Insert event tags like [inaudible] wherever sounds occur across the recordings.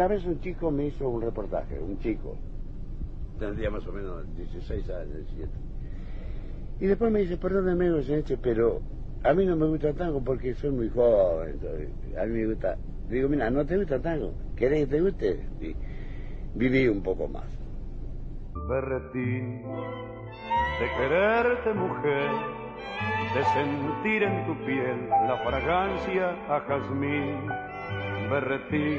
una vez un chico me hizo un reportaje, un chico, tendría más o menos 16 años, 17. Y después me dice, perdóneme, pero a mí no me gusta tango porque soy muy joven. a mí me gusta. Digo, mira, no te gusta tango. ¿Querés que te guste? Y viví un poco más. Berretín, de quererte mujer, de sentir en tu piel la fragancia a jazmín. Berretín,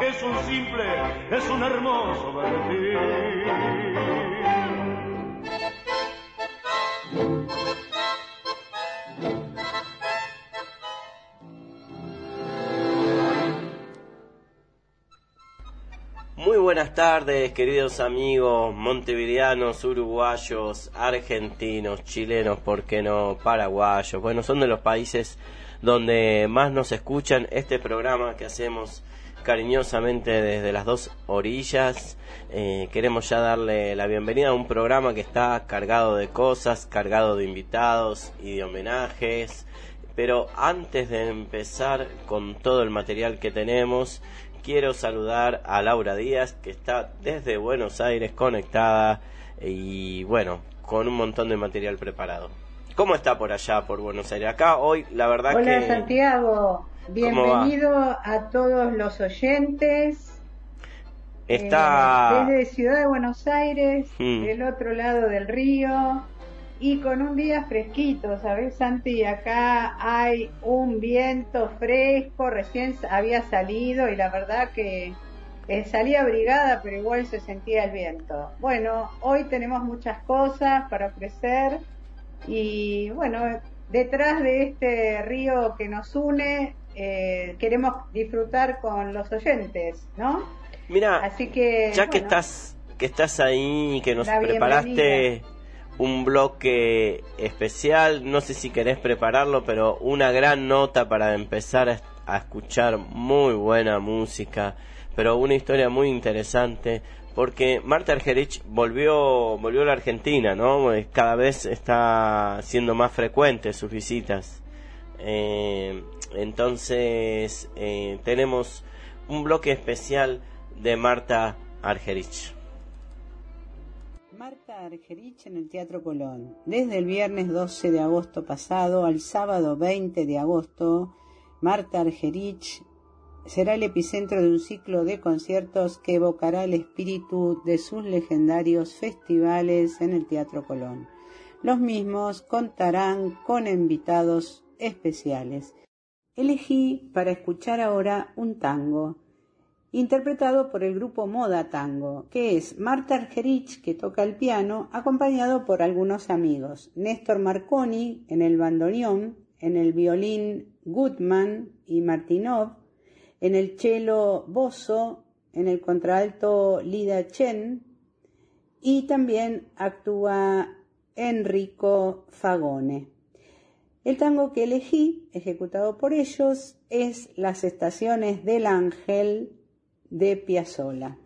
es un simple, es un hermoso berretín. Muy buenas tardes, queridos amigos montevideanos, uruguayos, argentinos, chilenos, ¿por qué no? Paraguayos. Bueno, son de los países donde más nos escuchan este programa que hacemos cariñosamente desde las dos orillas. Eh, queremos ya darle la bienvenida a un programa que está cargado de cosas, cargado de invitados y de homenajes. Pero antes de empezar con todo el material que tenemos, quiero saludar a Laura Díaz, que está desde Buenos Aires conectada y bueno, con un montón de material preparado. ¿Cómo está por allá, por Buenos Aires? Acá hoy, la verdad que... Hola Santiago, bienvenido a todos los oyentes. Está... Eh, desde Ciudad de Buenos Aires, mm. del otro lado del río, y con un día fresquito, ¿sabes, Santi? Acá hay un viento fresco, recién había salido y la verdad que eh, salía abrigada, pero igual se sentía el viento. Bueno, hoy tenemos muchas cosas para ofrecer y bueno, detrás de este río que nos une, eh, queremos disfrutar con los oyentes, ¿no? Mira, Así que, ya que estás que estás ahí, que nos preparaste un bloque especial, no sé si querés prepararlo, pero una gran nota para empezar a, a escuchar muy buena música, pero una historia muy interesante porque Marta Argerich volvió, volvió a la Argentina, ¿no? Cada vez está siendo más frecuente sus visitas. Eh, entonces, eh, tenemos un bloque especial de Marta Argerich. Marta Argerich en el Teatro Colón. Desde el viernes 12 de agosto pasado al sábado 20 de agosto, Marta Argerich será el epicentro de un ciclo de conciertos que evocará el espíritu de sus legendarios festivales en el Teatro Colón. Los mismos contarán con invitados especiales. Elegí para escuchar ahora un tango interpretado por el grupo Moda Tango, que es Marta Argerich, que toca el piano, acompañado por algunos amigos, Néstor Marconi en el bandoneón, en el violín Gutman y Martinov, en el cello Bosso, en el contralto Lida Chen y también actúa Enrico Fagone. El tango que elegí, ejecutado por ellos, es Las estaciones del ángel de Piazzolla.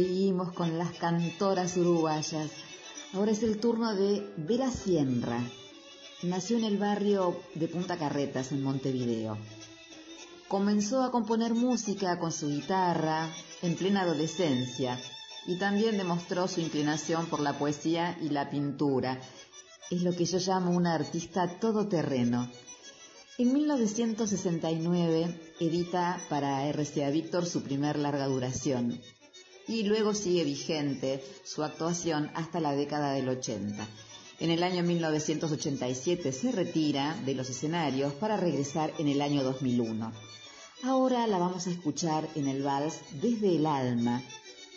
Seguimos con las cantoras uruguayas. Ahora es el turno de Vera Sienra. Nació en el barrio de Punta Carretas, en Montevideo. Comenzó a componer música con su guitarra en plena adolescencia y también demostró su inclinación por la poesía y la pintura. Es lo que yo llamo una artista todoterreno. En 1969 edita para RCA Víctor su primer larga duración y luego sigue vigente su actuación hasta la década del 80. En el año 1987 se retira de los escenarios para regresar en el año 2001. Ahora la vamos a escuchar en el vals Desde el Alma,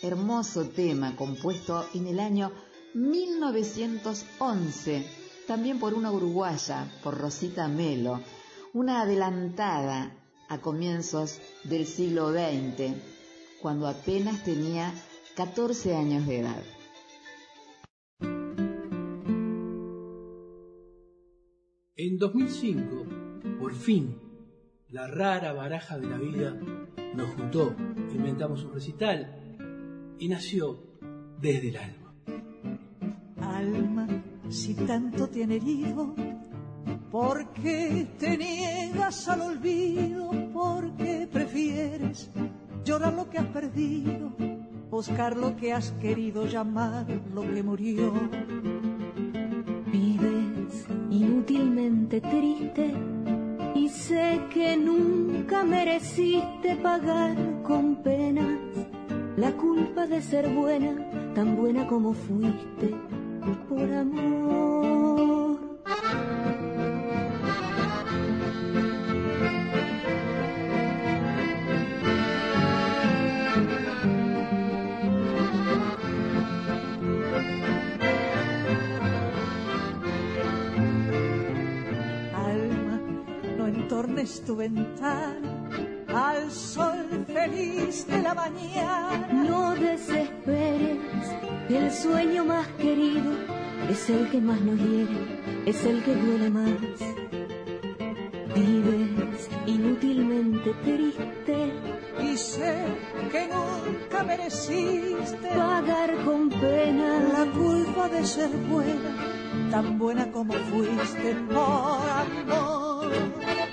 hermoso tema compuesto en el año 1911, también por una uruguaya, por Rosita Melo, una adelantada a comienzos del siglo XX, cuando apenas tenía 14 años de edad. En 2005, por fin, la rara baraja de la vida nos juntó, inventamos un recital y nació desde el alma. Alma, si tanto te han herido, ¿por qué te niegas al olvido? ¿Por qué prefieres llorar lo que has perdido? Buscar lo que has querido llamar lo que murió. Vives inútilmente triste y sé que nunca mereciste pagar con penas la culpa de ser buena, tan buena como fuiste, por amor. Ventana al sol feliz de la mañana. No desesperes, el sueño más querido es el que más nos hiere, es el que duele más. Vives inútilmente triste y sé que nunca mereciste pagar con pena la culpa de ser buena, tan buena como fuiste por amor.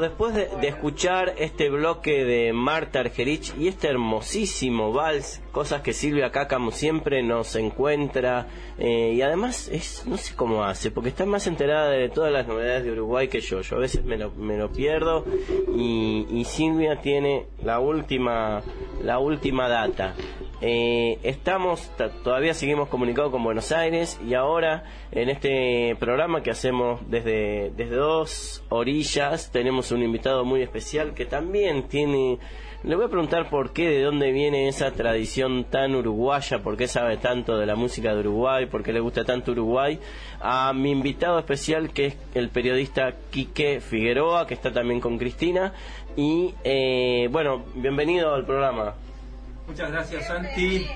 Después de, escuchar este bloque de Marta Argerich y este hermosísimo vals, cosas que Silvia acá como siempre nos encuentra eh, y además es no sé cómo hace, porque está más enterada de todas las novedades de Uruguay que yo. Yo a veces me lo, me lo pierdo y, y Silvia tiene la última la última data. Eh, estamos, todavía seguimos comunicados con Buenos Aires y ahora en este programa que hacemos desde, desde dos orillas tenemos un invitado muy especial que también tiene le voy a preguntar por qué, de dónde viene esa tradición tan uruguaya, por qué sabe tanto de la música de Uruguay, por qué le gusta tanto Uruguay, a mi invitado especial que es el periodista Quique Figueroa, que está también con Cristina. Y eh, bueno, bienvenido al programa. Muchas gracias Santi.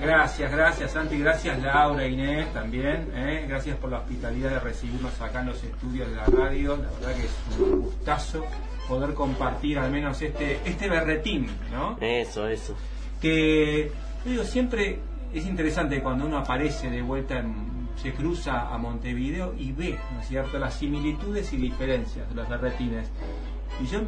Gracias, gracias Santi, gracias Laura, Inés también, ¿eh? gracias por la hospitalidad de recibirnos acá en los estudios de la radio, la verdad que es un gustazo poder compartir al menos este, este berretín, ¿no? Eso, eso. Que, digo, siempre es interesante cuando uno aparece de vuelta, se cruza a Montevideo y ve, ¿no es cierto?, las similitudes y diferencias de los berretines. Y yo,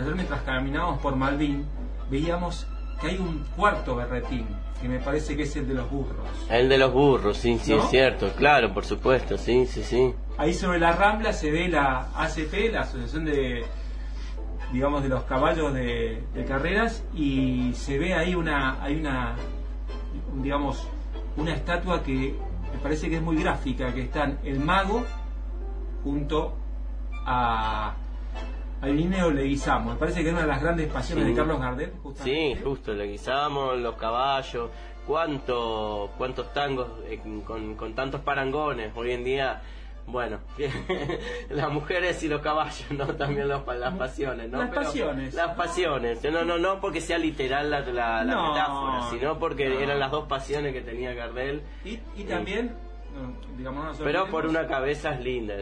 ayer mientras caminábamos por Malvin, veíamos que hay un cuarto berretín, que me parece que es el de los burros. El de los burros, sí, sí, es cierto, claro, por supuesto, sí, sí, sí. Ahí sobre la rambla se ve la ACP, la Asociación de digamos, de los caballos de, carreras y se ve ahí una, hay una, digamos, una estatua que me parece que es muy gráfica, que están el mago junto a al Lineo Leguizamo. Me parece que es una de las grandes pasiones de Carlos Gardel. Sí, justo, Leguizamo, los caballos, cuánto, cuántos tangos eh, con, con tantos parangones. Hoy en día bueno, [laughs] las mujeres y los caballos, ¿no? También las pasiones, ¿no? Las pasiones. Las pasiones. No, no, no porque sea literal la, la, metáfora, sino porque eran las dos pasiones que tenía Gardel. Y, y también pero por una cabeza es linda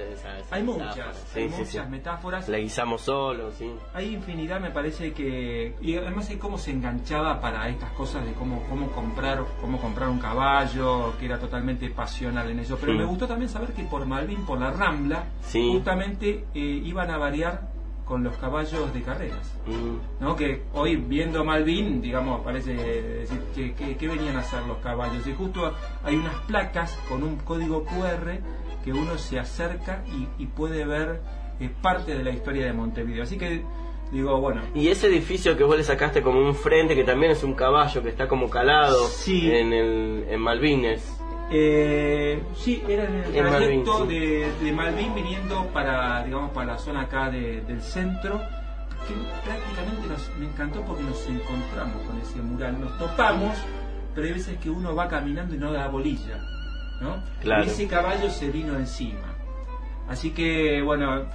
hay muchas hay muchas metáforas. Le guisamos solo sí. Hay infinidad me parece que y además hay cómo se enganchaba para estas cosas de cómo cómo comprar cómo comprar un caballo que era totalmente pasional en eso. Pero me gustó también saber que por Malvin por la Rambla justamente eh, iban a variar con los caballos de carreras. Mm. ¿no? Que hoy viendo Malvin, digamos, parece decir que, que, venían a hacer los caballos. Y justo hay unas placas con un código QR que uno se acerca y, puede ver eh, parte de la historia de Montevideo. Así que digo, bueno. Y ese edificio que vos le sacaste como un frente, que también es un caballo que está como calado en, el, en Malvines. Eh, sí, era el trayecto de, de, Malvin viniendo para, digamos, para la zona acá del centro, que prácticamente nos, me encantó porque nos encontramos con ese mural, nos topamos, pero hay veces que uno va caminando y no da bolilla, ¿no? Y ese caballo se vino encima. Así que, bueno,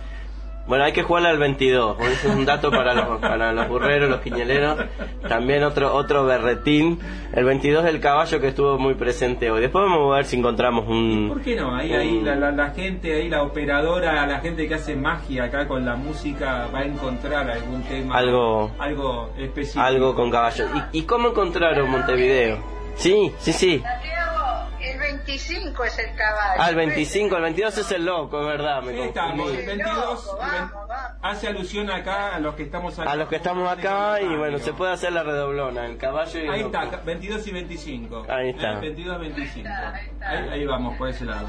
bueno, hay que jugarle al 22. Ese es un dato para los, para los burreros, los quiñeleros. También otro otro berretín. El 22 es el caballo que estuvo muy presente hoy. Después vamos a ver si encontramos un... ¿Por qué no? Ahí, ahí la, la, gente, ahí la operadora, la gente que hace magia acá con la música va a encontrar algún tema. Algo, algo específico. Algo con caballo. ¿Y, y cómo encontraron Montevideo? Sí, sí, sí. El 25 es el caballo. Ah, el 25, el 22 es el loco, es verdad. Me sí, estamos, el 22 hace alusión acá a los que estamos acá. A los que estamos acá y bueno, se puede hacer la redoblona, el caballo y Ahí está, 22 y 25. Ahí está. Eh, 22 25. Ahí, ahí vamos, por ese lado.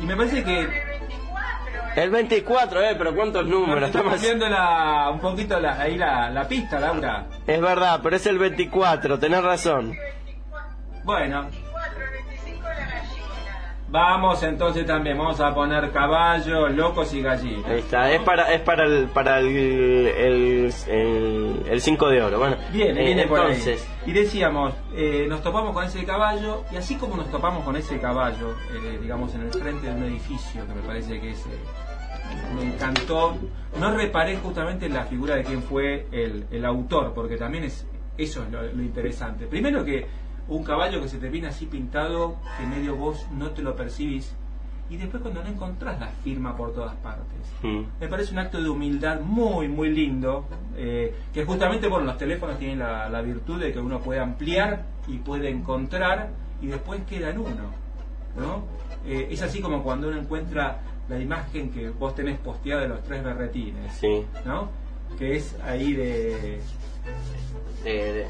Y me parece que... El 24, eh, pero ¿cuántos números? estamos haciendo la, un poquito la, ahí la, la pista, Laura. Es verdad, pero es el 24, tenés razón. Bueno, Vamos entonces también, vamos a poner caballos, locos y gallinas. Ahí está, es para, es para el, para el, el, el, 5 de oro. Bueno, viene, viene entonces. por ahí. Y decíamos, eh, nos topamos con ese caballo, y así como nos topamos con ese caballo, eh, digamos, en el frente de un edificio, que me parece que es, me encantó, no reparé justamente en la figura de quién fue el, el autor, porque también es eso es lo interesante. Primero que un caballo que se te viene así pintado, que medio vos no te lo percibís, y después cuando no encontrás la firma por todas partes. Mm. Me parece un acto de humildad muy, muy lindo, eh, que justamente, bueno, los teléfonos tienen la, virtud de que uno puede ampliar y puede encontrar, y después queda en uno, ¿no? Eh, es así como cuando uno encuentra la imagen que vos tenés posteada de los tres berretines, ¿no? Que es ahí de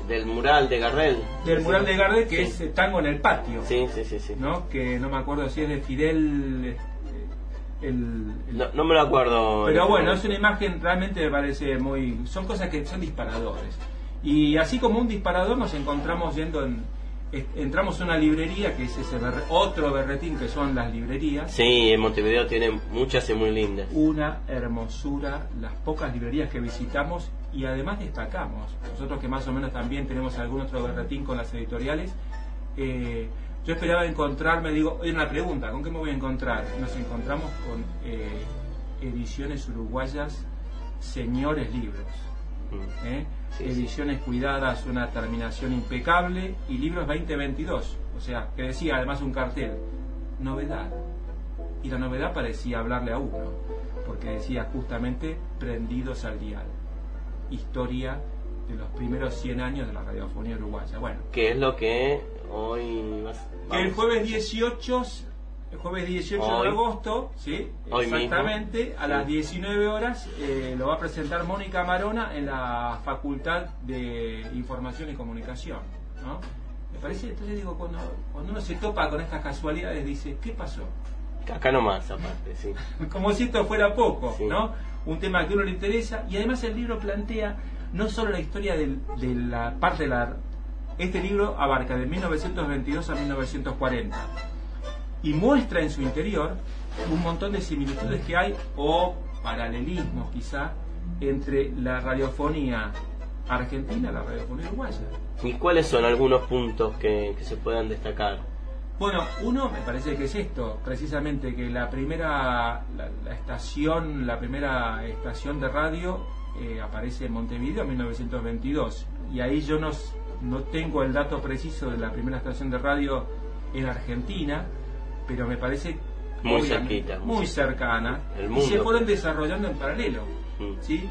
del mural de Gardel. Del mural de Gardel, que es Tango en el Patio. Sí, sí, sí, sí. ¿no? Que no me acuerdo si es de Fidel... Eh, el, no, me lo acuerdo. Pero bueno, es una imagen realmente me parece muy... Son cosas que son disparadores. Y así como un disparador nos encontramos yendo en, entramos a una librería que es ese otro berretín que son las librerías. Sí, en Montevideo tienen muchas y muy lindas. Una hermosura, las pocas librerías que visitamos y además destacamos. Nosotros que más o menos también tenemos algún otro berretín con las editoriales. Eh, yo esperaba encontrarme, digo, hay una pregunta, ¿con qué me voy a encontrar? Nos encontramos con eh, ediciones uruguayas, señores libros. Mm. ¿eh? Ediciones cuidadas, una terminación impecable y libros 2022. O sea, que decía además un cartel, novedad. Y la novedad parecía hablarle a uno, porque decía justamente prendidos al dial. Historia de los primeros 100 años de la radiofonía uruguaya. Bueno. ¿Qué es lo que hoy... El jueves 18 el jueves 18 de agosto, ¿sí? exactamente, a las 19 horas eh, lo va a presentar Mónica Marona en la Facultad de Información y Comunicación. ¿no? Me parece, entonces digo, cuando, cuando uno se topa con estas casualidades, dice, ¿qué pasó? Acá nomás, aparte, sí. [laughs] Como si esto fuera poco, ¿no? Un tema que a uno le interesa y además el libro plantea no solo la historia de la parte de la... Este libro abarca de 1922 a 1940 y muestra en su interior un montón de similitudes que hay o paralelismos quizá entre la radiofonía argentina y la radiofonía uruguaya. ¿Y cuáles son algunos puntos que, se puedan destacar? Bueno, uno me parece que es esto, precisamente que la primera la, estación, la primera estación de radio eh, aparece en Montevideo en 1922 y ahí yo no, no tengo el dato preciso de la primera estación de radio en Argentina, pero me parece muy cerquita, muy, cercana y se fueron desarrollando en paralelo, mm. ¿sí?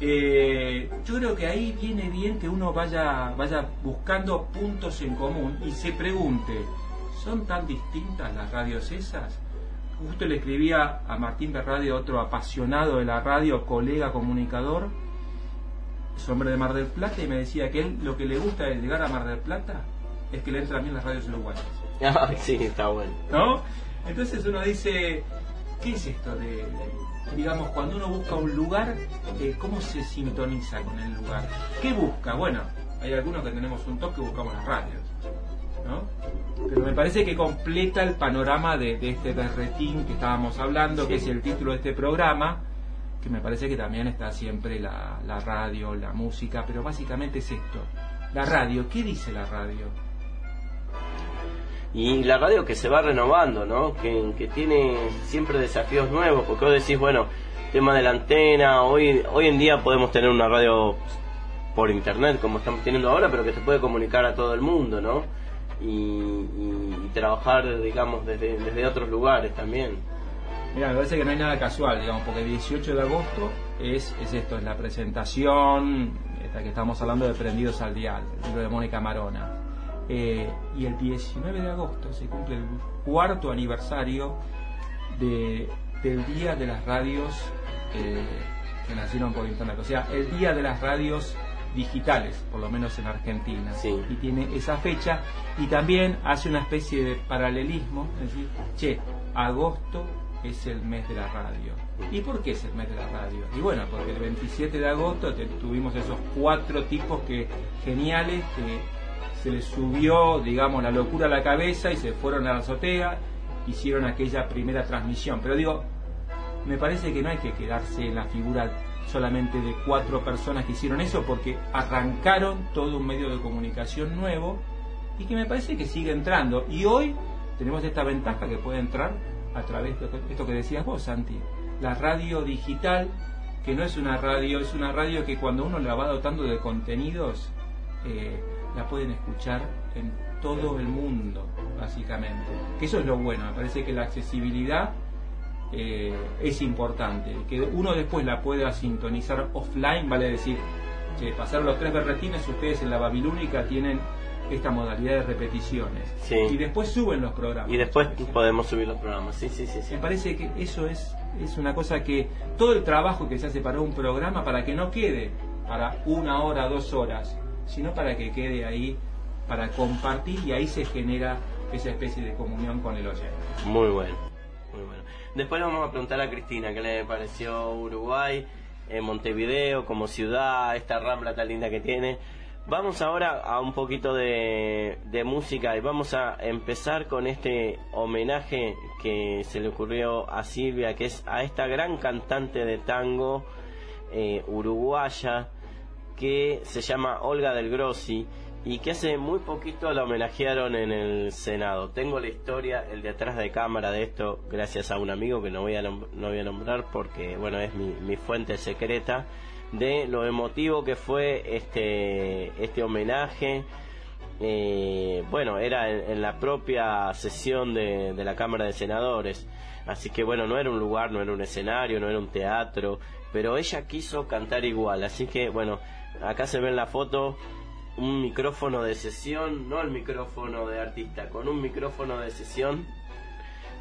Eh, yo creo que ahí viene bien que uno vaya vaya buscando puntos en común y se pregunte, ¿son tan distintas las radios esas? Justo le escribía a Martín Berradio, otro apasionado de la radio, colega comunicador, es hombre de Mar del Plata, y me decía que él lo que le gusta de llegar a Mar del Plata es que le entran bien las radios uruguayas. [laughs] Ah, sí, está bueno. ¿No? Entonces uno dice, ¿qué es esto de, digamos, cuando uno busca un lugar, eh, cómo se sintoniza con el lugar? ¿Qué busca? Bueno, hay algunos que tenemos un toque que buscamos las radios, ¿no? Pero me parece que completa el panorama de, este berretín que estábamos hablando, que es el título de este programa, que me parece que también está siempre la, la radio, la música, pero básicamente es esto. La radio, ¿qué dice la radio? Y la radio que se va renovando, ¿no? Que, tiene siempre desafíos nuevos, porque vos decís, bueno, tema de la antena, hoy, hoy en día podemos tener una radio por internet como estamos teniendo ahora, pero que se puede comunicar a todo el mundo, ¿no? Y, trabajar, digamos, desde, desde otros lugares también. Mira, me parece que no hay nada casual, digamos, porque el 18 de agosto es, es esto, es la presentación, esta que estamos hablando de Prendidos al Dial, el libro de Mónica Marona eh, y el 19 de agosto se cumple el cuarto aniversario de, del Día de las Radios eh, que nacieron por Internet. O sea, el Día de las Radios digitales, por lo menos en Argentina. Y tiene esa fecha y también hace una especie de paralelismo, es decir, che, agosto es el mes de la radio. ¿Y por qué es el mes de la radio? Y bueno, porque el 27 de agosto tuvimos esos cuatro tipos que geniales que se les subió, digamos, la locura a la cabeza y se fueron a la azotea, hicieron aquella primera transmisión. Pero digo, me parece que no hay que quedarse en la figura solamente de cuatro personas que hicieron eso, porque arrancaron todo un medio de comunicación nuevo y que me parece que sigue entrando. Y hoy tenemos esta ventaja que puede entrar a través de esto que decías vos, Santi, la radio digital, que no es una radio, es una radio que cuando uno la va dotando de contenidos, eh, la pueden escuchar en todo el mundo, básicamente. Que eso es lo bueno, me parece que la accesibilidad eh, es importante. Que uno después la pueda sintonizar offline, vale decir, que pasaron los tres berretines, ustedes en la Babilónica tienen esta modalidad de repeticiones. Y después suben los programas. Y después podemos subir los programas, sí, sí, sí, sí. Me parece que eso es, es una cosa que todo el trabajo que se hace para un programa, para que no quede para una hora, dos horas, sino para que quede ahí, para compartir y ahí se genera esa especie de comunión con el oyente. Muy bueno, muy bueno. Después vamos a preguntar a Cristina qué le pareció Uruguay, en Montevideo como ciudad, esta rambla tan linda que tiene. Vamos ahora a un poquito de, música y vamos a empezar con este homenaje que se le ocurrió a Silvia, que es a esta gran cantante de tango eh, uruguaya que se llama Olga del Grossi y que hace muy poquito la homenajearon en el Senado. Tengo la historia, el de atrás de cámara de esto, gracias a un amigo que no voy a, no voy a nombrar porque, bueno, es mi, mi fuente secreta de lo emotivo que fue este, este homenaje. Eh, bueno, era en, la propia sesión de, de, la Cámara de Senadores. Así que bueno, no era un lugar, no era un escenario, no era un teatro, pero ella quiso cantar igual. Así que bueno, acá se ve en la foto un micrófono de sesión, no el micrófono de artista, con un micrófono de sesión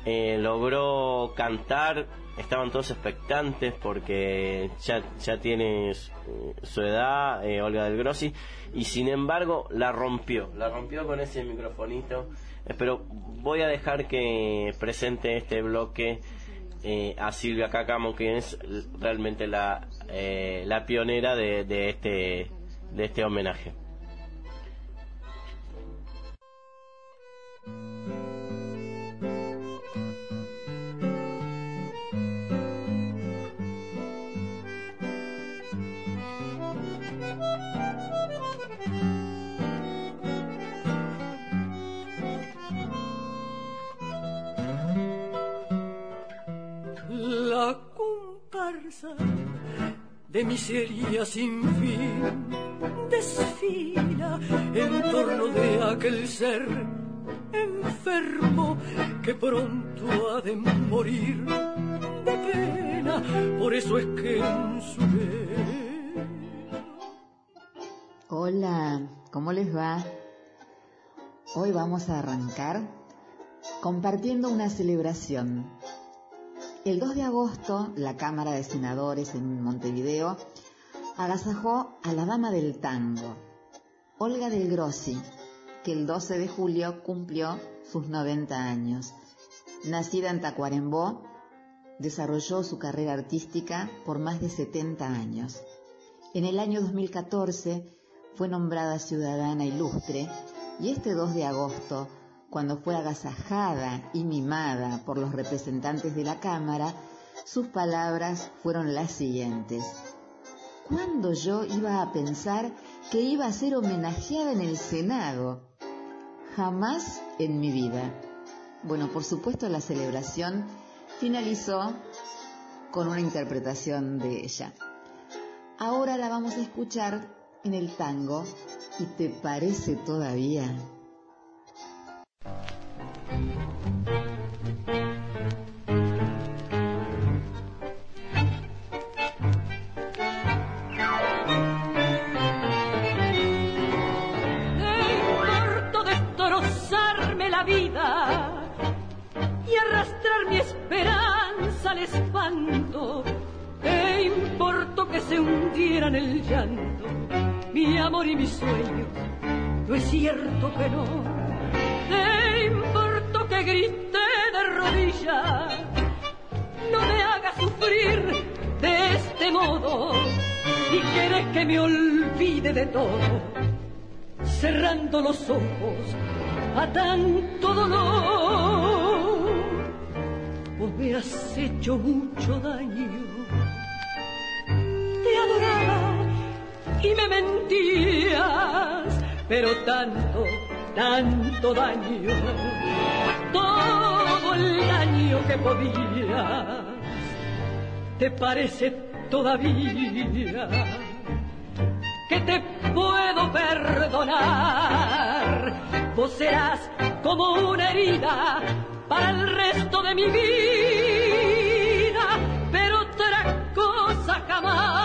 eh, logró cantar, estaban todos expectantes porque ya, ya tiene su, edad, eh, Olga del Grossi, y sin embargo la rompió, la rompió con ese microfonito. Eh, pero voy a dejar que presente este bloque a Silvia Cacamo, que es realmente la, la pionera de, de, este, de este homenaje. De miseria sin fin desfila en torno de aquel ser enfermo que pronto ha de morir de pena, por eso es que en su Hola, ¿cómo les va? Hoy vamos a arrancar compartiendo una celebración el 2 de agosto, la Cámara de Senadores en Montevideo agasajó a la dama del tango, Olga del Grossi, que el 12 de julio cumplió sus 90 años. Nacida en Tacuarembó, desarrolló su carrera artística por más de 70 años. En el año 2014 fue nombrada ciudadana ilustre y este 2 de agosto cuando fue agasajada y mimada por los representantes de la Cámara, sus palabras fueron las siguientes. ¿Cuándo yo iba a pensar que iba a ser homenajeada en el Senado? Jamás en mi vida. Bueno, por supuesto la celebración finalizó con una interpretación de ella. Ahora la vamos a escuchar en el tango y te parece todavía se hundiera en el llanto mi amor y mi sueño. No es cierto que no. Te importo que grite de rodillas. No me hagas sufrir de este modo. Y quieres que me olvide de todo. Cerrando los ojos a tanto dolor. Vos me has hecho mucho daño y me mentías, pero tanto, tanto daño, todo el daño que podías, te parece todavía que te puedo perdonar. Vos serás como una herida para el resto de mi vida, pero otra cosa jamás.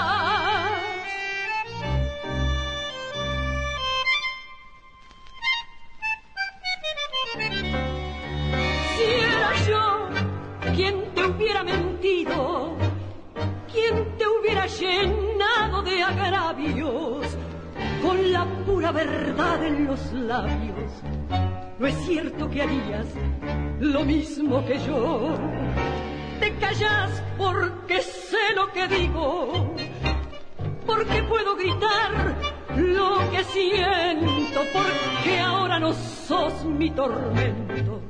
quien te hubiera mentido, quien te hubiera llenado de agravios con la pura verdad en los labios. No es cierto que harías lo mismo que yo. Te callas porque sé lo que digo, porque puedo gritar lo que siento, porque ahora no sos mi tormento,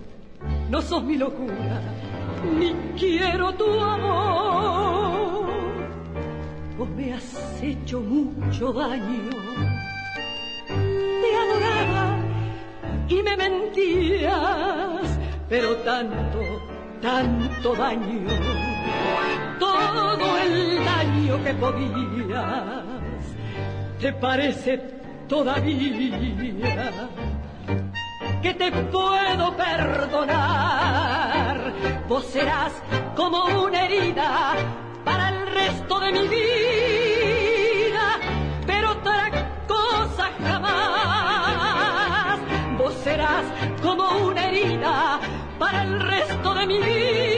no sos mi locura, ni quiero tu amor. Vos me has hecho mucho daño, te adoraba y me mentías, pero tanto, tanto daño, todo el daño que podías, te parece todavía que te puedo perdonar. Vos serás como una herida para el resto de mi vida, pero otra cosa jamás. Vos serás como una herida para el resto de mi vida,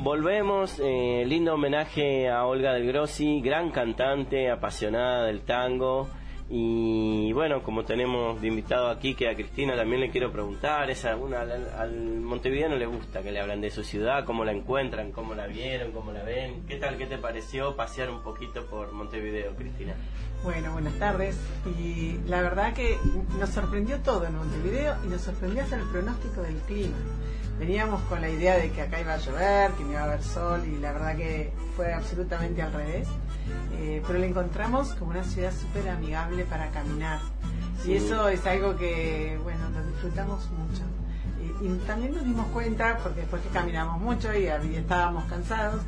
volvemos. eh, lindo homenaje a Olga del Grossi, gran cantante, apasionada del tango. Y bueno, como tenemos de invitado aquí, que a Cristina también le quiero preguntar, es alguna, al, al montevideano le gusta que le hablan de su ciudad, cómo la encuentran, cómo la vieron, cómo la ven. ¿Qué tal, qué te pareció pasear un poquito por Montevideo, Cristina? Bueno, buenas tardes. Y la verdad que nos sorprendió todo en Montevideo y nos sorprendió hasta el pronóstico del clima. Veníamos con la idea de que acá iba a llover, que no iba a haber sol y la verdad que fue absolutamente al revés. Eh, pero la encontramos como una ciudad súper amigable para caminar. Sí. Y eso es algo que, bueno, lo disfrutamos mucho. Y, y también nos dimos cuenta, porque después que caminamos mucho y, y estábamos cansados,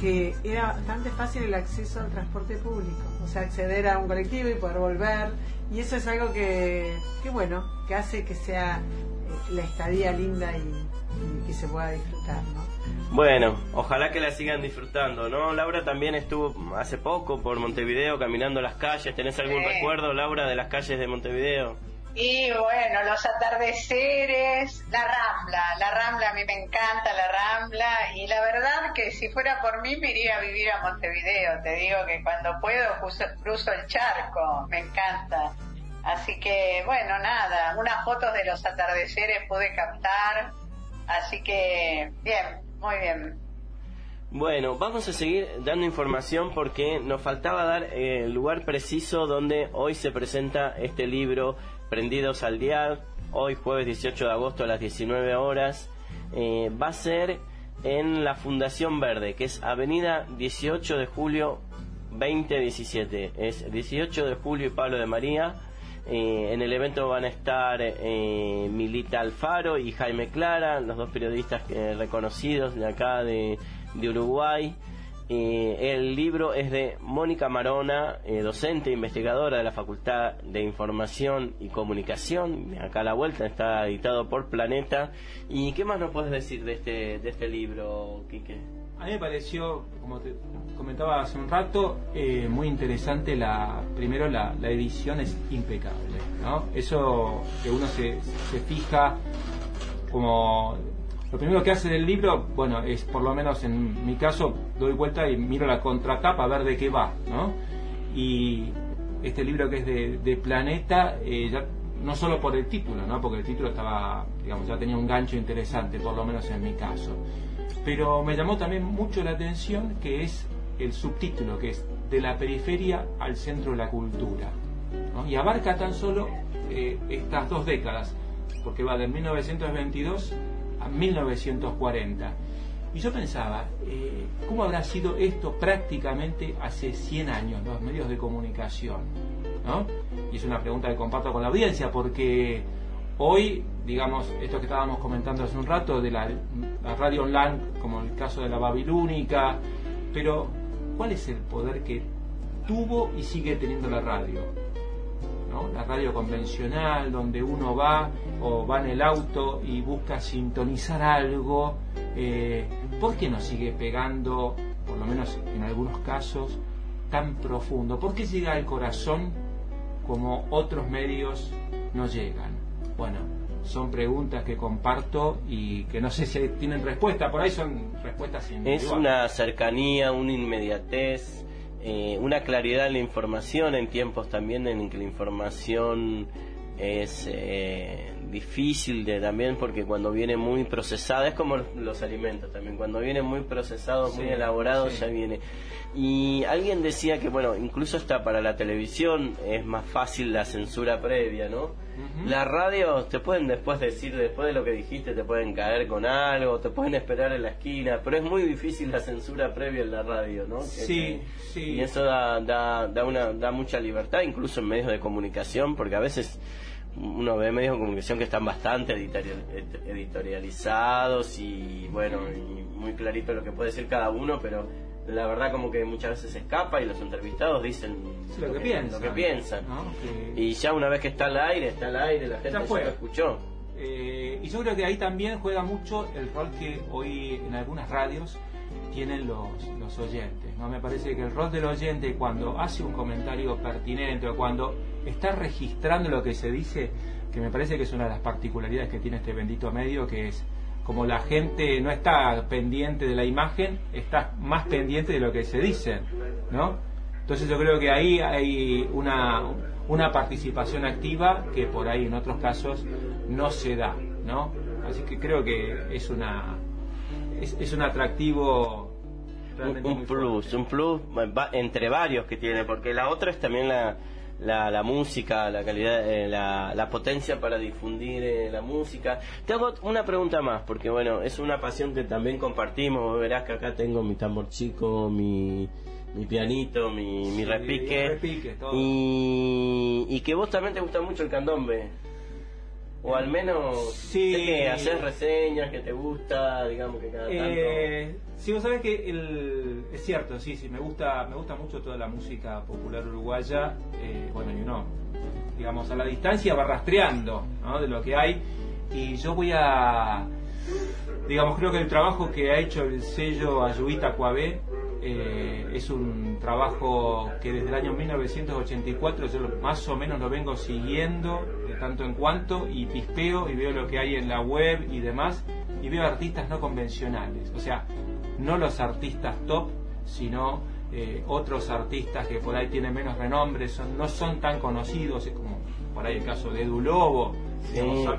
que era bastante fácil el acceso al transporte público, o sea, acceder a un colectivo y poder volver, y eso es algo que, que bueno, que hace que sea eh, la estadía linda y, y que se pueda disfrutar, ¿no? Bueno, ojalá que la sigan disfrutando, ¿no? Laura también estuvo hace poco por Montevideo caminando las calles. ¿Tenés algún Sí. recuerdo, Laura, de las calles de Montevideo? Y bueno, los atardeceres, la Rambla, la Rambla a mí me encanta, la Rambla, y la verdad que si fuera por mí me iría a vivir a Montevideo, te digo que cuando puedo cruzo, cruzo el charco, me encanta. Así que bueno, nada, unas fotos de los atardeceres pude captar, así que bien, muy bien. Bueno, vamos a seguir dando información porque nos faltaba dar el lugar preciso donde hoy se presenta este libro, Prendidos al Dial, hoy jueves 18 de agosto a las 19 horas. Eh, va a ser en la Fundación Verde, que es Avenida 18 de Julio 2017. Es 18 de Julio y Pablo de María. Eh, en el evento van a estar eh, Milita Alfaro y Jaime Clara, los dos periodistas eh, reconocidos de acá de, de Uruguay. Eh, el libro es de Mónica Marona, docente e investigadora de la Facultad de Información y Comunicación. Acá a la vuelta está editado por Planeta. ¿Y qué más nos puedes decir de este, de este libro, Quique? A mí me pareció, como te comentaba hace un rato, eh, muy interesante la, primero la, edición es impecable, ¿no? Eso que uno se, se fija como lo primero que hace del libro, bueno, es por lo menos en mi caso, doy vuelta y miro la contratapa a ver de qué va, ¿no? Y este libro que es de, de Planeta, eh, ya, no solo por el título, ¿no? Porque el título estaba, digamos, ya tenía un gancho interesante, por lo menos en mi caso. Pero me llamó también mucho la atención que es el subtítulo, que es De la periferia al centro de la cultura. Y abarca tan solo eh, estas dos décadas, porque va de 1922 a 1940. Y yo pensaba, eh, ¿cómo habrá sido esto prácticamente hace 100 años, los medios de comunicación? ¿no? Y es una pregunta que comparto con la audiencia, porque hoy, digamos, esto que estábamos comentando hace un rato de la, la radio online, como el caso de la Babilónica, pero ¿cuál es el poder que tuvo y sigue teniendo la radio? ¿no? La radio convencional, donde uno va o va en el auto y busca sintonizar algo, eh, ¿por qué no sigue pegando, por lo menos en algunos casos, tan profundo? ¿Por qué llega al corazón como otros medios no llegan? Bueno, son preguntas que comparto y que no sé si tienen respuesta, por ahí son respuestas Es una cercanía, una inmediatez, eh, una claridad en la información en tiempos también en que la información es eh, difícil de también porque cuando viene muy procesada es como los, alimentos también cuando viene muy procesado muy elaborado ya viene y alguien decía que bueno incluso hasta para la televisión es más fácil la censura previa no la radio te pueden después decir después de lo que dijiste te pueden caer con algo te pueden esperar en la esquina pero es muy difícil la censura previa en la radio no sí sí. Y eso da, da, da una da mucha libertad incluso en medios de comunicación porque a veces uno ve medios de comunicación que están bastante editorializados y bueno, y muy clarito lo que puede decir cada uno, pero la verdad como que muchas veces escapa y los entrevistados dicen lo, que, piensan, lo que piensan. Y ya una vez que está al aire, está al aire, la gente ya, lo escuchó. Eh, y yo creo que ahí también juega mucho el rol que hoy en algunas radios tienen los, los oyentes. ¿no? Me parece que el rol del oyente cuando hace un comentario pertinente o cuando está registrando lo que se dice, que me parece que es una de las particularidades que tiene este bendito medio, que es como la gente no está pendiente de la imagen, está más pendiente de lo que se dice, ¿no? Entonces yo creo que ahí hay una, una participación activa que por ahí en otros casos no se da, ¿no? Así que creo que es una es, un atractivo un, plus, un plus entre varios que tiene, porque la otra es también la, la, música, la calidad, eh, la, la, potencia para difundir eh, la música. Te hago una pregunta más, porque bueno, es una pasión que también compartimos. Verás que acá tengo mi tambor chico, mi, mi pianito, mi, mi repique. y, y que vos también te gusta mucho el candombe. O al menos sí. que haces reseñas, que te gusta, digamos que cada eh, tanto... Sí, vos sabés que el, es cierto, sí, sí, me gusta, me gusta mucho toda la música popular uruguaya. Eh, bueno, y uno, digamos, a la distancia va rastreando ¿no? de lo que hay. Y yo voy a, digamos, creo que el trabajo que ha hecho el sello Ayuita Cuabé eh, es un trabajo que desde el año 1984 yo más o menos lo vengo siguiendo tanto en cuanto y pispeo y veo lo que hay en la web y demás y veo artistas no convencionales, o sea, no los artistas top, sino eh, otros artistas que por ahí tienen menos renombre, son, no son tan conocidos, es como por ahí el caso de Edu Lobo,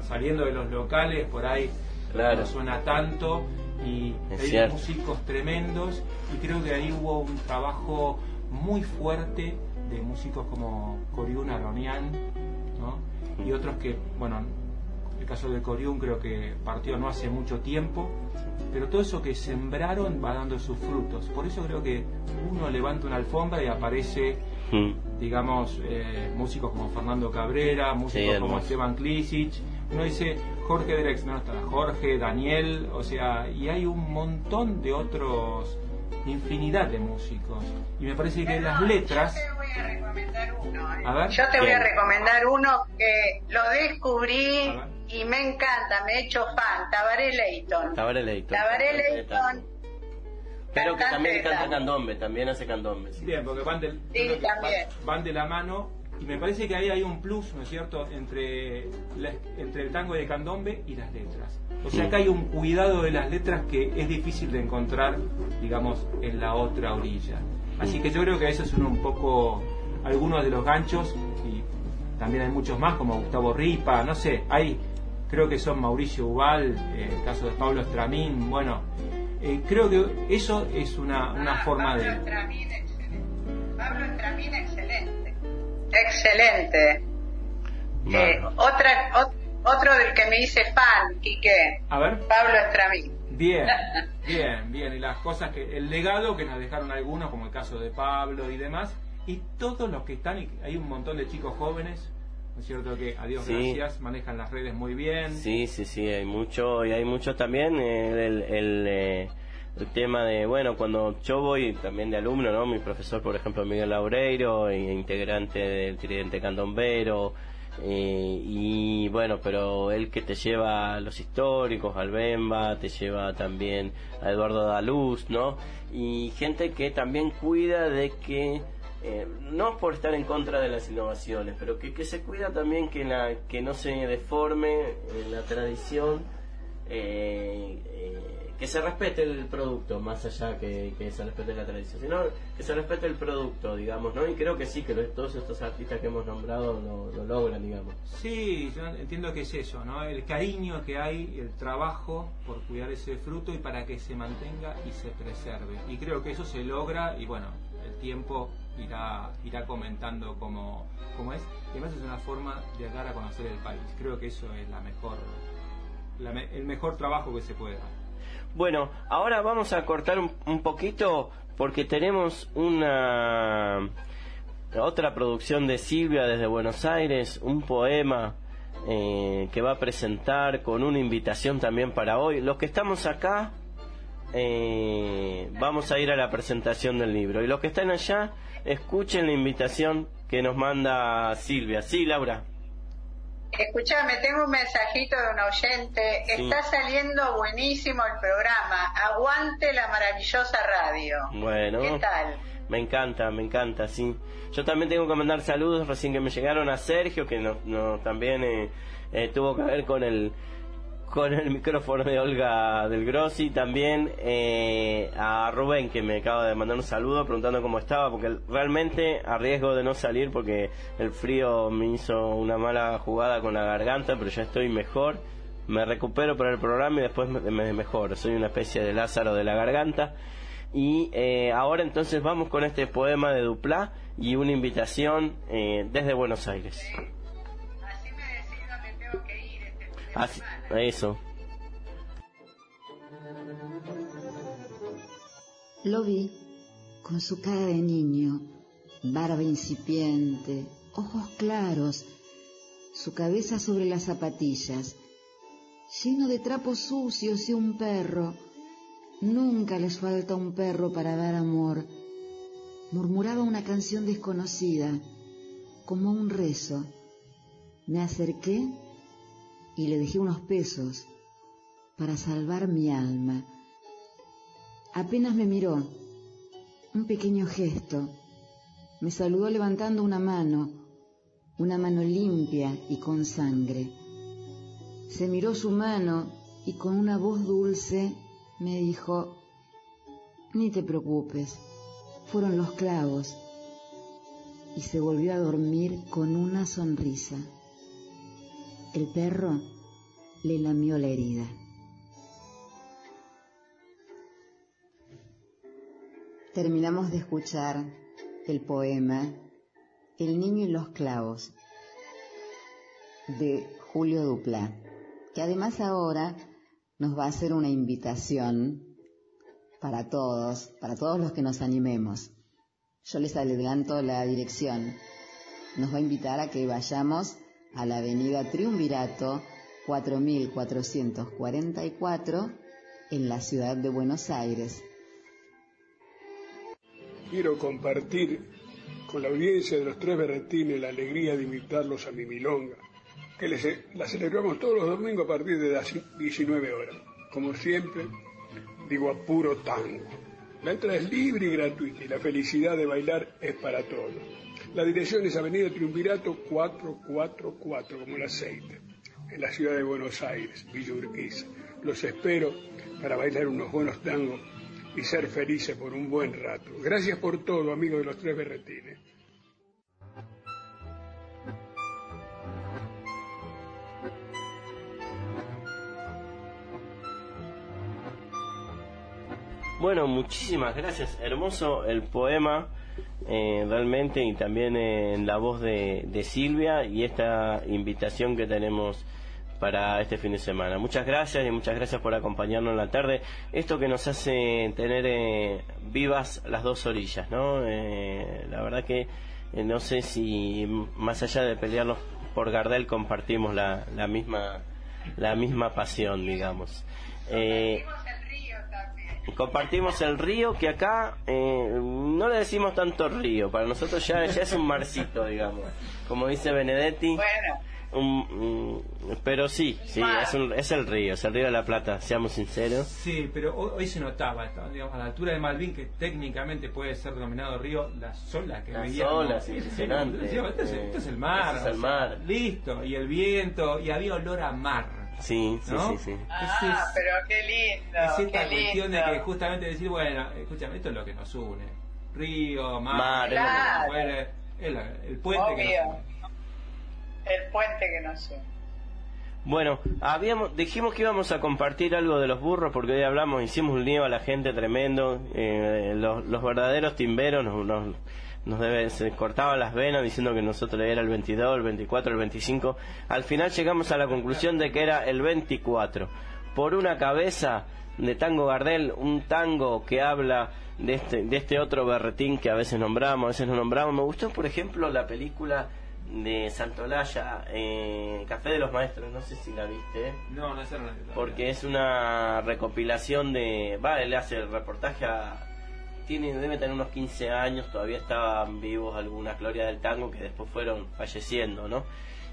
saliendo de los locales, por ahí no suena tanto y hay músicos tremendos y creo que ahí hubo un trabajo muy fuerte de músicos como Coriún Aronian ¿no? Y otros que, bueno, el caso de Coriún creo que partió no hace mucho tiempo, pero todo eso que sembraron va dando sus frutos. Por eso creo que uno levanta una alfombra y aparece, hmm. digamos, eh, músicos como Fernando Cabrera, músicos como Esteban Klisic. Uno dice, Jorge Drex, no está, Jorge, Daniel, o sea, y hay un montón de otros, infinidad de músicos. Y me parece que las letras... Yo te voy a recomendar uno. ¿eh? Yo te voy a recomendar uno que lo descubrí y me encanta, me he hecho fan, Tabaré Leighton. Tabaré Leighton. Tabaré Leighton. Pero que también canta candombe, también hace candombe. Bien, porque van de, sí, también. van de la mano y me parece que ahí hay un plus, ¿no es cierto?, entre, entre el tango de candombe y las letras. O sea, acá hay un cuidado de las letras que es difícil de encontrar, digamos, en la otra orilla. Así que yo creo que esos son un poco algunos de los ganchos y también hay muchos más, como Gustavo Ripa, no sé, hay, creo que son Mauricio Ubal, eh, el caso de Pablo Estramín, bueno, eh, creo que eso es una, una forma Pablo de... excelente. Pablo Estramín, excelente. Excelente. Eh, otra, otro del que me hice fan, Quique. A ver. Pablo Estramín. Bien, bien, bien. Y las cosas que, el legado que nos dejaron algunos, como el caso de Pablo y demás, y todos los que están, hay un montón de chicos jóvenes, ¿no es cierto? Que a Dios gracias, manejan las redes muy bien. Sí, sí, sí, hay mucho, y hay mucho también, el, el, eh, el tema de, bueno, cuando yo voy también de alumno, ¿no? Mi profesor, por ejemplo, Miguel Laureiro, integrante del Tridente Candombero, eh, y bueno, pero él que te lleva a los históricos, al Bemba, te lleva también a Eduardo Daluz, ¿no? Y gente que también cuida de que, eh, no por estar en contra de las innovaciones, pero que, que se cuida también que, la, que no se deforme la tradición. Eh, eh que se respete el producto, más allá que, que se respete la tradición, sino que se respete el producto, digamos, ¿no? Y creo que sí, que todos estos artistas que hemos nombrado lo, logran, digamos. Sí, yo entiendo que es eso, ¿no? El cariño que hay, el trabajo por cuidar ese fruto y para que se mantenga y se preserve. Y creo que eso se logra y bueno, el tiempo irá, irá comentando cómo, cómo es. Y además es una forma de dar a conocer el país. Creo que eso es la mejor, el mejor trabajo que se puede dar. Bueno, ahora vamos a cortar un, poquito porque tenemos una otra producción de Silvia desde Buenos Aires, un poema eh, que va a presentar con una invitación también para hoy. Los que estamos acá eh, vamos a ir a la presentación del libro y los que están allá escuchen la invitación que nos manda Silvia. Sí, Laura. Escuchame, tengo un mensajito de un oyente. Está saliendo buenísimo el programa. Aguante la maravillosa radio. Bueno. ¿Qué tal? Me encanta, me encanta, sí. Yo también tengo que mandar saludos recién que me llegaron a Sergio, que no, también eh, eh, tuvo que ver con el con el micrófono de Olga del Grossi, también eh, a Rubén que me acaba de mandar un saludo preguntando cómo estaba, porque realmente a riesgo de no salir porque el frío me hizo una mala jugada con la garganta, pero ya estoy mejor, me recupero para el programa y después me, mejor soy una especie de Lázaro de la garganta. Y eh, ahora entonces vamos con este poema de Duplá y una invitación eh, desde Buenos Aires. Así, eso. Lo vi con su cara de niño, barba incipiente, ojos claros, su cabeza sobre las zapatillas, lleno de trapos sucios y un perro. Nunca les falta un perro para dar amor. Murmuraba una canción desconocida, como un rezo. Me acerqué y le dejé unos pesos para salvar mi alma. Apenas me miró, un pequeño gesto, me saludó levantando una mano, una mano limpia y con sangre. Se miró su mano y con una voz dulce me dijo, ni te preocupes, fueron los clavos. Y se volvió a dormir con una sonrisa. El perro le lamió la herida. Terminamos de escuchar el poema El niño y los clavos de Julio Dupla, que además ahora nos va a hacer una invitación para todos, para todos los que nos animemos. Yo les adelanto la dirección. Nos va a invitar a que vayamos a la avenida Triunvirato 4444 en la ciudad de Buenos Aires. Quiero compartir con la audiencia de los tres berretines la alegría de invitarlos a mi milonga, que la celebramos todos los domingos a partir de las 19 horas. Como siempre, digo a puro tango. La entrada es libre y gratuita y la felicidad de bailar es para todos. La dirección es Avenida Triunvirato 444, como el aceite, en la ciudad de Buenos Aires, Villa Urquiza. Los espero para bailar unos buenos tangos y ser felices por un buen rato. Gracias por todo, amigos de los tres berretines. Bueno, muchísimas gracias. Hermoso el poema, eh, realmente, y también en la voz de, Silvia y esta invitación que tenemos para este fin de semana. Muchas gracias y muchas gracias por acompañarnos en la tarde. Esto que nos hace tener eh, vivas las dos orillas, ¿no? Eh, la verdad que no sé si más allá de pelearnos por Gardel compartimos la, la misma la misma pasión, digamos. Eh, compartimos el río que acá eh, no le decimos tanto río, para nosotros ya, ya es un marcito, digamos, como dice Benedetti. Bueno. Un, pero sí, sí, es, un, es, el río, es el río de la Plata, seamos sinceros. Sí, pero hoy, se notaba, digamos, a la altura de Malvin, que técnicamente puede ser denominado río, las olas que las olas, impresionante. Este, este, es, el mar. Este es el mar. listo, y el viento, y había olor a mar. Sí, sí, sí, sí. Ah, pero qué lindo. Es esta qué cuestión lindo. de que justamente decir, bueno, escúchame, esto es lo que nos une. Río, mar, Mar, Claro. es el, el puente que Obvio. nos une. El puente que nos une. Bueno, habíamos, dijimos que íbamos a compartir algo de los burros porque hoy hablamos, hicimos un lío a la gente tremendo. eh, los, los verdaderos timberos nos, nos, nos debe- se cortaban las venas diciendo que nosotros era el 22, el 24, el 25. Al final llegamos a la conclusión de que era el 24. Por una cabeza de Tango Gardel, un tango que habla de este, de este otro berretín que a veces nombramos, a veces no nombramos. Me gustó, por ejemplo, la película de Santolaya, eh, Café de los Maestros, no sé si la viste. No, no es el Porque es una recopilación de. Va, él hace el reportaje a. Tiene, debe tener unos 15 años, todavía estaban vivos algunas glorias del tango que después fueron falleciendo, ¿no?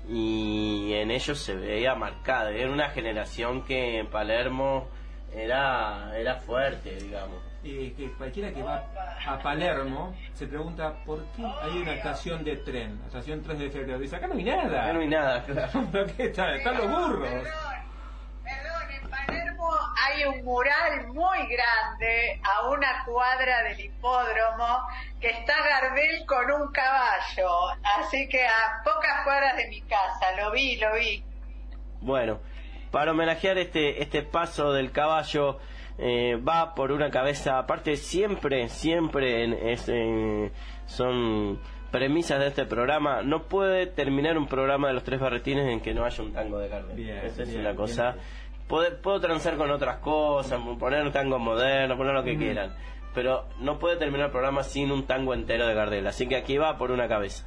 Y en ellos se veía marcada, era una generación que en Palermo era, era fuerte, digamos. Eh, que cualquiera que va a Palermo se pregunta por qué hay una estación de tren, la estación 3 de febrero. Dice, acá no hay nada. Acá no hay nada, claro. [laughs] ¿Pero qué está? Están los burros. Palermo hay un mural muy grande a una cuadra del hipódromo que está Gardel con un caballo. Así que a pocas cuadras de mi casa, lo vi, lo vi. Bueno, para homenajear este, este paso del caballo, eh, va por una cabeza, aparte siempre, siempre en- es, son premisas de este programa, no puede terminar un programa de los tres barretines en que no haya un tango de Gardel. Bien, Esa es una cosa. bien. Puedo, puedo transar con otras cosas, poner un tango moderno, poner lo que Mm. quieran, pero no puede terminar el programa sin un tango entero de Gardel, así que aquí va por una cabeza.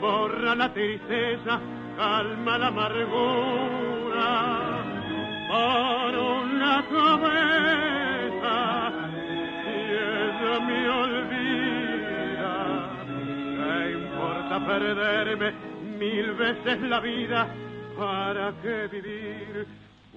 borra la tristeza calma la amargura por una cabeza y ella me olvida ¿Qué importa perderme mil veces la vida? ¿Para qué vivir?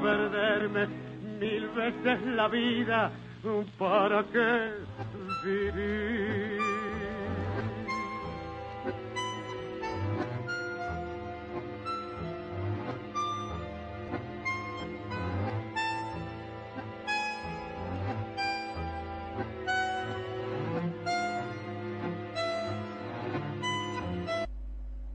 Perderme mil veces la vida? ¿Para qué vivir?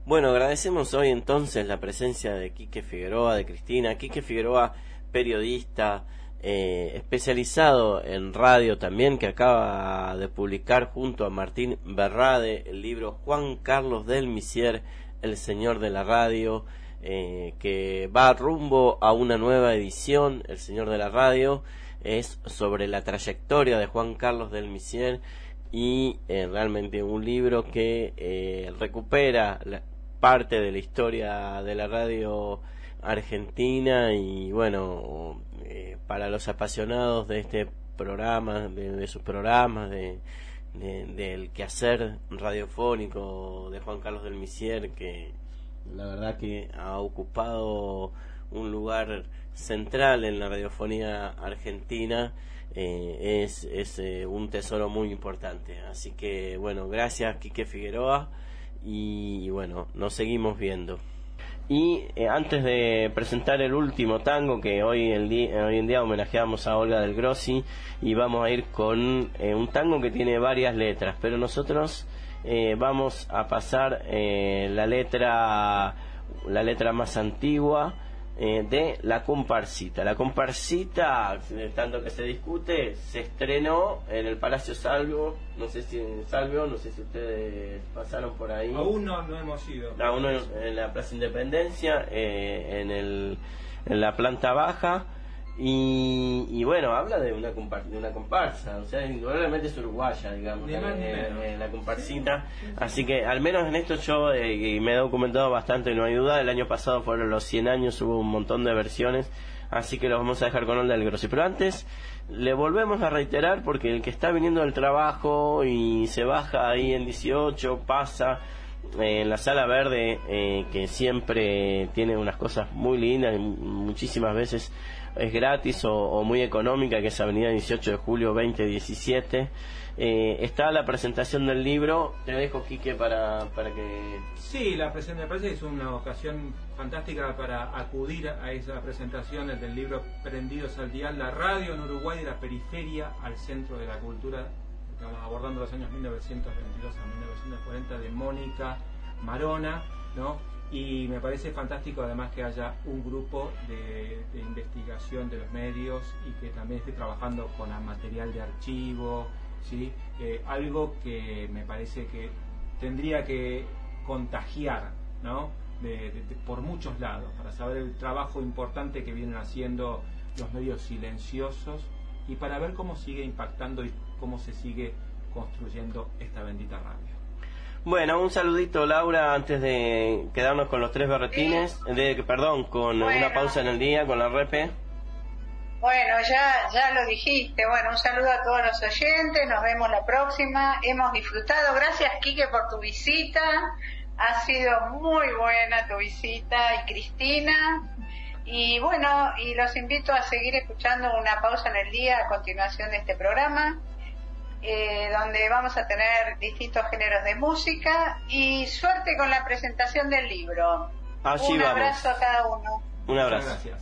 Bueno, agradecemos hoy entonces la presencia de Quique Figueroa, de Cristina. Quique Figueroa, periodista, eh, especializado en radio también, que acaba de publicar junto a Martín Berrade el libro Juan Carlos del Misier, El Señor de la Radio, eh, que va rumbo a una nueva edición, El Señor de la Radio, es sobre la trayectoria de Juan Carlos del Misier y eh, realmente un libro que recupera la, parte de la historia de la radio argentina y bueno, eh, para los apasionados de este programa, de, sus programas, de, del quehacer radiofónico de Juan Carlos del Misier, que la verdad que ha ocupado un lugar central en la radiofonía argentina, eh, es, es eh, un tesoro muy importante. Así que bueno, gracias Quique Figueroa y bueno, nos seguimos viendo. Y eh, antes de presentar el último tango que hoy, el hoy en día homenajeamos a Olga del Grossi y vamos a ir con eh, un tango que tiene varias letras, pero nosotros eh, vamos a pasar la letra la letra más antigua eh, de La Comparsita. La Comparsita, tanto que se discute, se estrenó en el Palacio Salvo, no sé si en Salvo, no sé si ustedes pasaron por ahí. Aún no, no hemos ido. Aún en, la Plaza Independencia, eh, en, el, en la planta baja. Y, bueno, habla de una, de una comparsa, o sea, indudablemente es uruguaya, digamos, eh, la comparsita. Así que al menos en esto yo eh, me he documentado bastante, no hay duda. El año pasado fueron los 100 años, hubo un montón de versiones, así que lo vamos a dejar con Olda del Grossi. Pero antes le volvemos a reiterar porque el que está viniendo del trabajo y se baja ahí en 18, pasa eh, en la sala verde, que siempre tiene unas cosas muy lindas y muchísimas veces es gratis o, muy económica, que es Avenida 18 de Julio 2017. Eh, está la presentación del libro. Te dejo, Quique, para, para que... Sí, la presentación me parece es una ocasión fantástica para acudir a esa presentación del libro Prendidos al Dial, la radio en Uruguay de la periferia al centro de la cultura, estamos abordando los años 1922 a 1940 de Mónica Marona, ¿no? Y me parece fantástico además que haya un grupo de, investigación de los medios y que también esté trabajando con material de archivo, ¿sí? Eh, algo que me parece que tendría que contagiar ¿no? por muchos lados para saber el trabajo importante que vienen haciendo los medios silenciosos y para ver cómo sigue impactando y cómo se sigue construyendo esta bendita. Bueno, un saludito Laura antes de quedarnos con los tres berretines, de, perdón, con una pausa en el día, con la repe. Bueno, ya, ya lo dijiste. Bueno, un saludo a todos los oyentes. Nos vemos la próxima. Hemos disfrutado. Gracias, Quique, por tu visita. Ha sido muy buena tu visita. Y Cristina. Y bueno, y los invito a seguir escuchando una pausa en el día a continuación de este programa. Eh, donde vamos a tener distintos géneros de música y suerte con la presentación del libro. Un abrazo a cada uno. Un abrazo. gracias.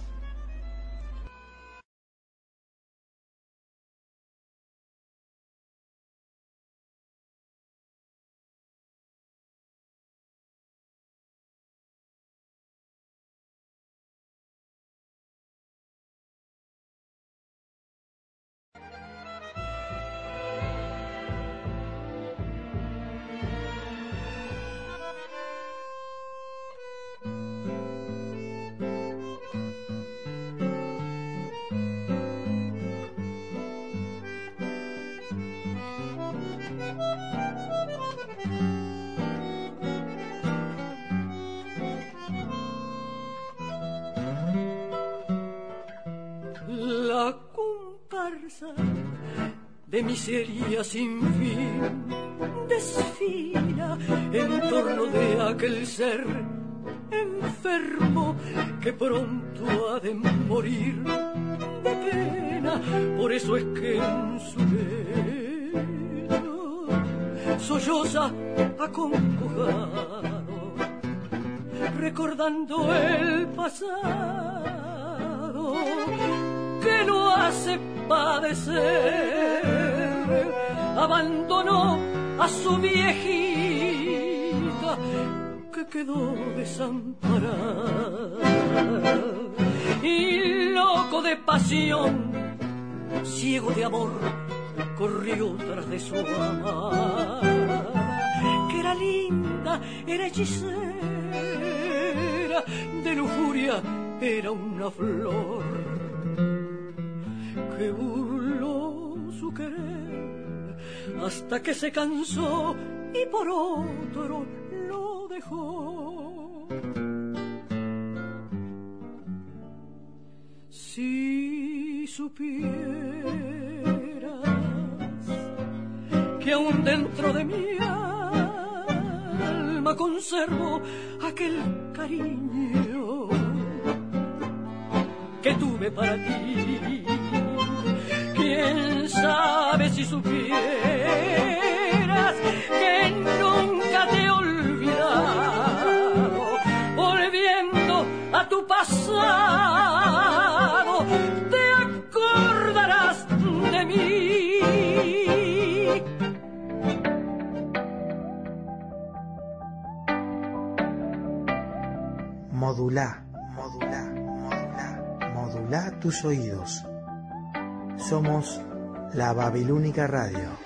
Miseria sin fin desfila en torno de aquel ser enfermo que pronto ha de morir de pena. Por eso es que en su lecho solloza acongojado, recordando el pasado que lo hace padecer. Abandonó a su viejita que quedó desamparada. Y loco de pasión, ciego de amor, corrió tras de su amada, que era linda, era hechicera, de lujuria era una flor que burló su querer hasta que se cansó y por otro lo dejó. Si supieras que aún dentro de mi alma conservo aquel cariño que tuve para ti. Quién sabe si supieras que nunca te he olvidado, volviendo a tu pasado, te acordarás de mí. Modulá, modulá, modulá, modulá tus oídos. Somos la Babilónica Radio.